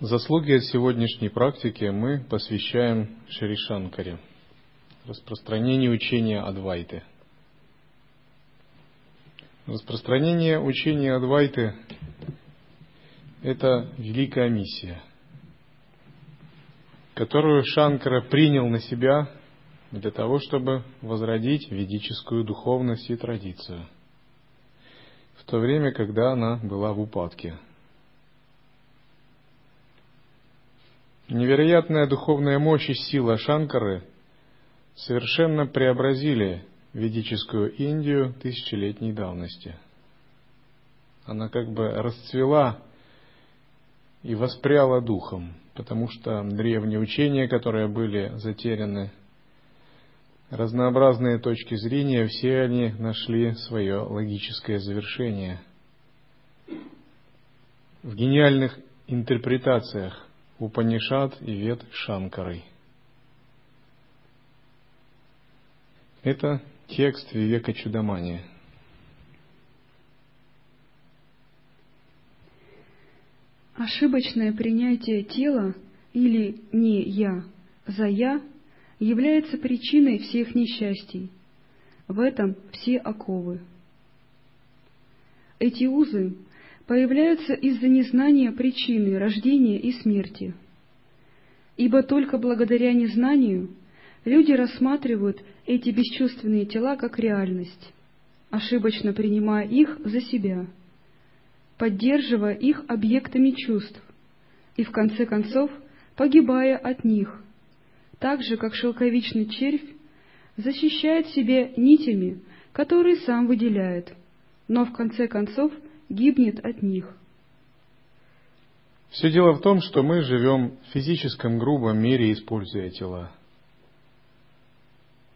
Заслуги от сегодняшней практики мы посвящаем Шришанкаре, распространению учения Адвайты. Распространение учения Адвайты – это великая миссия, которую Шанкара принял на себя для того, чтобы возродить ведическую духовность и традицию, в то время, когда она была в упадке – Невероятная духовная мощь и сила Шанкары совершенно преобразили ведическую Индию тысячелетней давности. Она как бы расцвела и воспряла духом, потому что древние учения, которые были затеряны, разнообразные точки зрения, все они нашли свое логическое завершение в гениальных интерпретациях Упанишат и Вед Шанкарой. Это текст Вивека Чудамани. Ошибочное принятие тела или не «я» за «я» является причиной всех несчастий. В этом все оковы. Эти узы появляются из-за незнания причины рождения и смерти. Ибо только благодаря незнанию люди рассматривают эти бесчувственные тела как реальность, ошибочно принимая их за себя, поддерживая их объектами чувств и, в конце концов, погибая от них, так же, как шелковичный червь защищает себя нитями, которые сам выделяет, но в конце концов – гибнет от них. Все дело в том, что мы живем в физическом грубом мире, используя тела.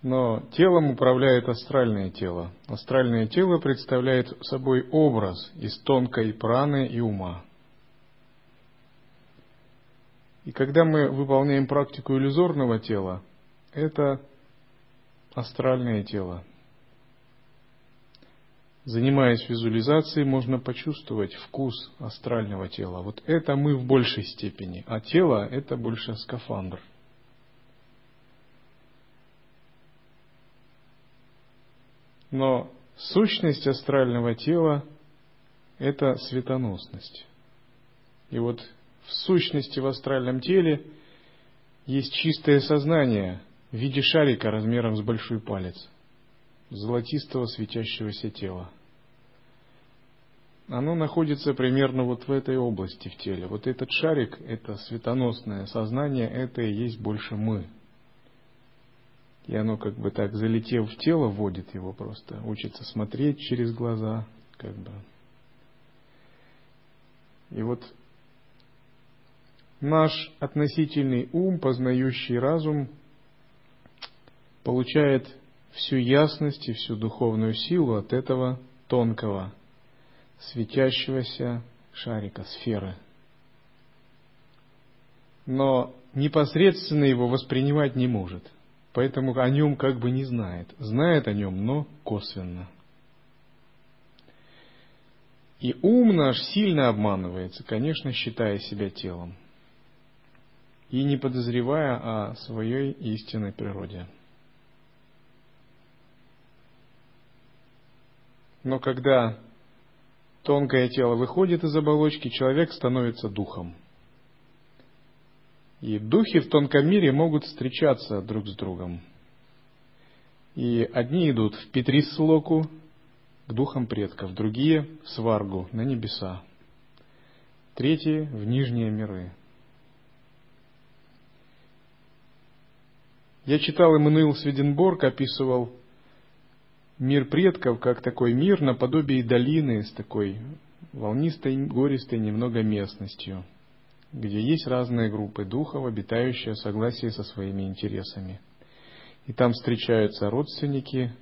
Но телом управляет астральное тело. Астральное тело представляет собой образ из тонкой праны и ума. И когда мы выполняем практику иллюзорного тела, это астральное тело. Занимаясь визуализацией, можно почувствовать вкус астрального тела. Вот это мы в большей степени, а тело – это больше скафандр. Но сущность астрального тела – это светоносность. И вот в сущности в астральном теле есть чистое сознание в виде шарика размером с большой палец – золотистого светящегося тела. Оно находится примерно вот в этой области в теле. Вот этот шарик, это светоносное сознание, это и есть больше мы. И оно как бы так, залетев в тело, вводит его просто, учится смотреть через глаза, как бы. И вот наш относительный ум, познающий разум, получает всю ясность и всю духовную силу от этого тонкого, светящегося шарика, сферы. Но непосредственно его воспринимать не может, поэтому о нем как бы не знает. Знает о нем, но косвенно. И ум наш сильно обманывается, конечно, считая себя телом и не подозревая о своей истинной природе. Но когда тонкое тело выходит из оболочки, человек становится духом. И духи в тонком мире могут встречаться друг с другом. И одни идут в Петрислоку, к духам предков, другие в Сваргу, на небеса, третьи в нижние миры. Я читал, Эммануил Сведенборг описывал мир предков как такой мир наподобие долины с такой волнистой, гористой немного местностью, где есть разные группы духов, обитающие в согласии со своими интересами. И там встречаются родственники,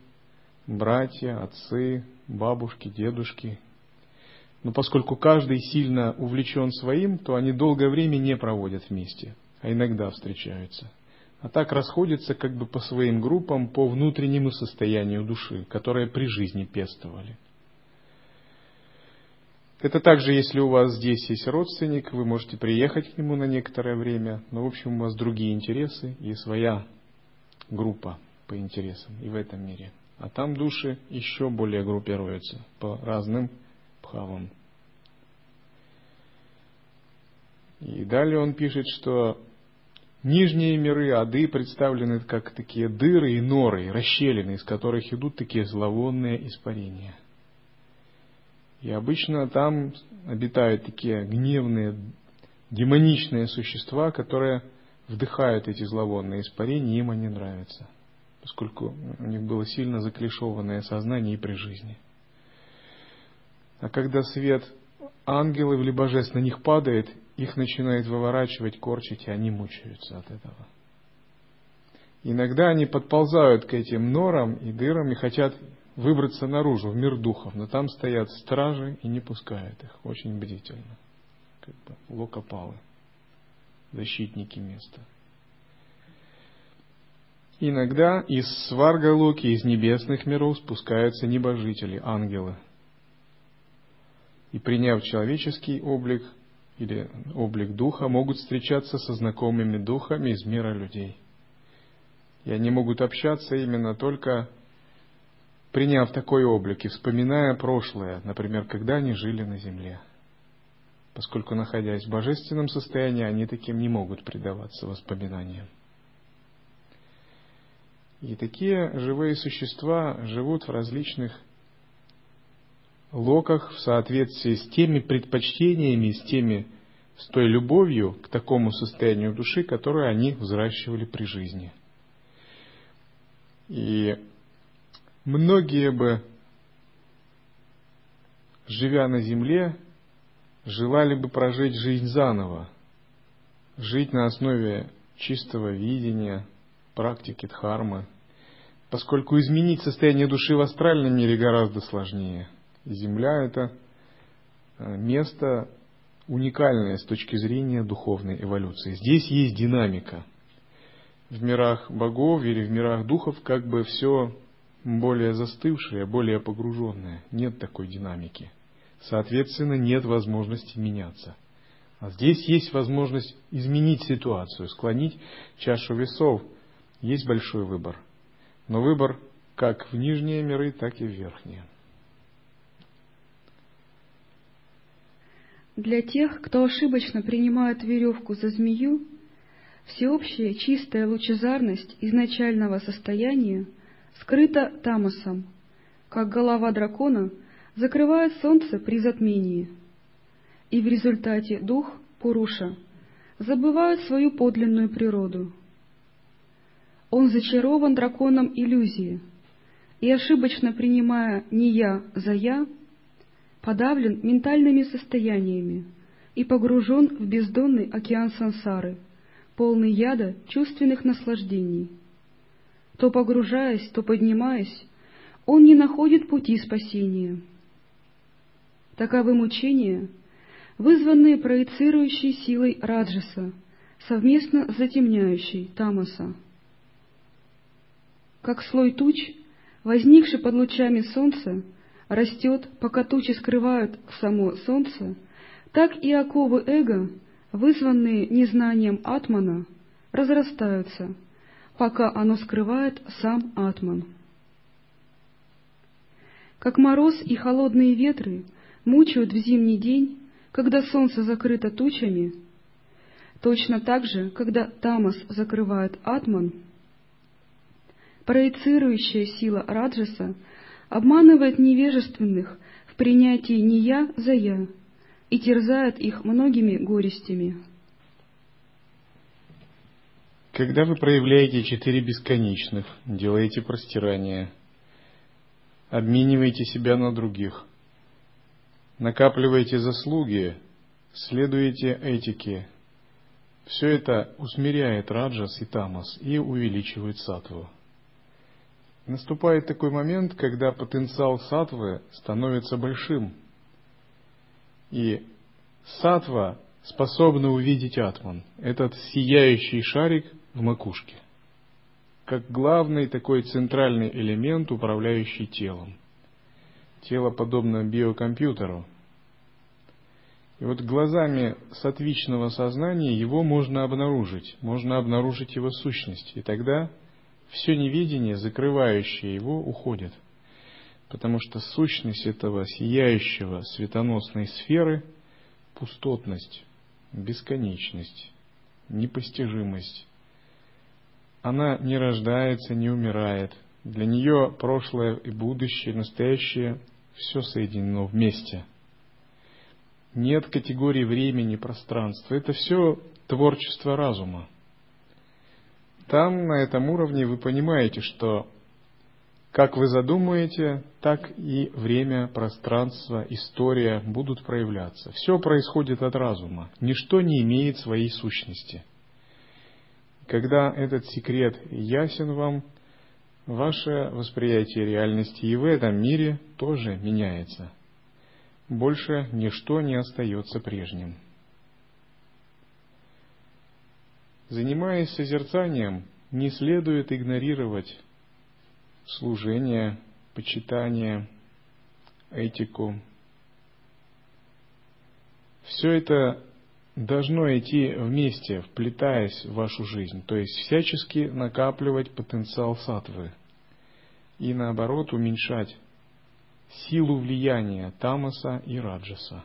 братья, отцы, бабушки, дедушки. Но поскольку каждый сильно увлечен своим, то они долгое время не проводят вместе, а иногда встречаются а так расходятся как бы по своим группам, по внутреннему состоянию души, которое при жизни пестовали. Это также, если у вас здесь есть родственник, вы можете приехать к нему на некоторое время, но, в общем, у вас другие интересы и своя группа по интересам и в этом мире. А там души еще более группируются по разным пхавам. И далее он пишет, что нижние миры, ады, представлены как такие дыры и норы, расщелины, из которых идут такие зловонные испарения. И обычно там обитают такие гневные, демоничные существа, которые вдыхают эти зловонные испарения, им они нравятся, поскольку у них было сильно заклишованное сознание и при жизни. А когда свет ангелов или божеств на них падает, их начинает выворачивать, корчить, и они мучаются от этого. Иногда они подползают к этим норам и дырам и хотят выбраться наружу, в мир духов, но там стоят стражи и не пускают их, очень бдительно, как бы локопалы, защитники места. Иногда из сваргалоки, из небесных миров спускаются небожители, ангелы. И приняв человеческий облик, или облик духа могут встречаться со знакомыми духами из мира людей. И они могут общаться именно только приняв такой облик и вспоминая прошлое, например, когда они жили на земле. Поскольку, находясь в божественном состоянии, они таким не могут предаваться воспоминаниям. И такие живые существа живут в различных локах в соответствии с теми предпочтениями, с теми, с той любовью к такому состоянию души, которое они взращивали при жизни. И многие бы, живя на земле, желали бы прожить жизнь заново, жить на основе чистого видения, практики дхармы, поскольку изменить состояние души в астральном мире гораздо сложнее – Земля – это э, место уникальное с точки зрения духовной эволюции. Здесь есть динамика. В мирах богов или в мирах духов как бы все более застывшее, более погруженное. Нет такой динамики. Соответственно, нет возможности меняться. А здесь есть возможность изменить ситуацию, склонить чашу весов. Есть большой выбор. Но выбор как в нижние миры, так и в верхние. Для тех, кто ошибочно принимает веревку за змею, всеобщая чистая лучезарность изначального состояния скрыта тамосом, как голова дракона закрывает солнце при затмении, и в результате дух Пуруша забывает свою подлинную природу. Он зачарован драконом иллюзии, и ошибочно принимая не я за я, подавлен ментальными состояниями и погружен в бездонный океан сансары, полный яда чувственных наслаждений. То погружаясь, то поднимаясь, он не находит пути спасения. Таковы мучения, вызванные проецирующей силой Раджаса, совместно затемняющей Тамаса. Как слой туч, возникший под лучами солнца, растет, пока тучи скрывают само солнце, так и оковы эго, вызванные незнанием атмана, разрастаются, пока оно скрывает сам атман. Как мороз и холодные ветры мучают в зимний день, когда солнце закрыто тучами, точно так же, когда тамас закрывает атман, проецирующая сила раджаса обманывает невежественных в принятии не я за я и терзает их многими горестями. Когда вы проявляете четыре бесконечных, делаете простирание, обмениваете себя на других, накапливаете заслуги, следуете этике, все это усмиряет раджас и тамас и увеличивает сатву. Наступает такой момент, когда потенциал сатвы становится большим. И сатва способна увидеть атман, этот сияющий шарик в макушке, как главный такой центральный элемент, управляющий телом. Тело подобно биокомпьютеру, И вот глазами сатвичного сознания его можно обнаружить, можно обнаружить его сущность. И тогда все невидение, закрывающее его, уходит. Потому что сущность этого сияющего светоносной сферы – пустотность, бесконечность, непостижимость. Она не рождается, не умирает. Для нее прошлое и будущее, настоящее – все соединено вместе – нет категории времени, пространства. Это все творчество разума. Там, на этом уровне, вы понимаете, что как вы задумаете, так и время, пространство, история будут проявляться. Все происходит от разума. Ничто не имеет своей сущности. Когда этот секрет ясен вам, ваше восприятие реальности и в этом мире тоже меняется – больше ничто не остается прежним. Занимаясь созерцанием, не следует игнорировать служение, почитание, этику. Все это должно идти вместе, вплетаясь в вашу жизнь, то есть всячески накапливать потенциал сатвы и наоборот уменьшать силу влияния Тамаса и Раджаса.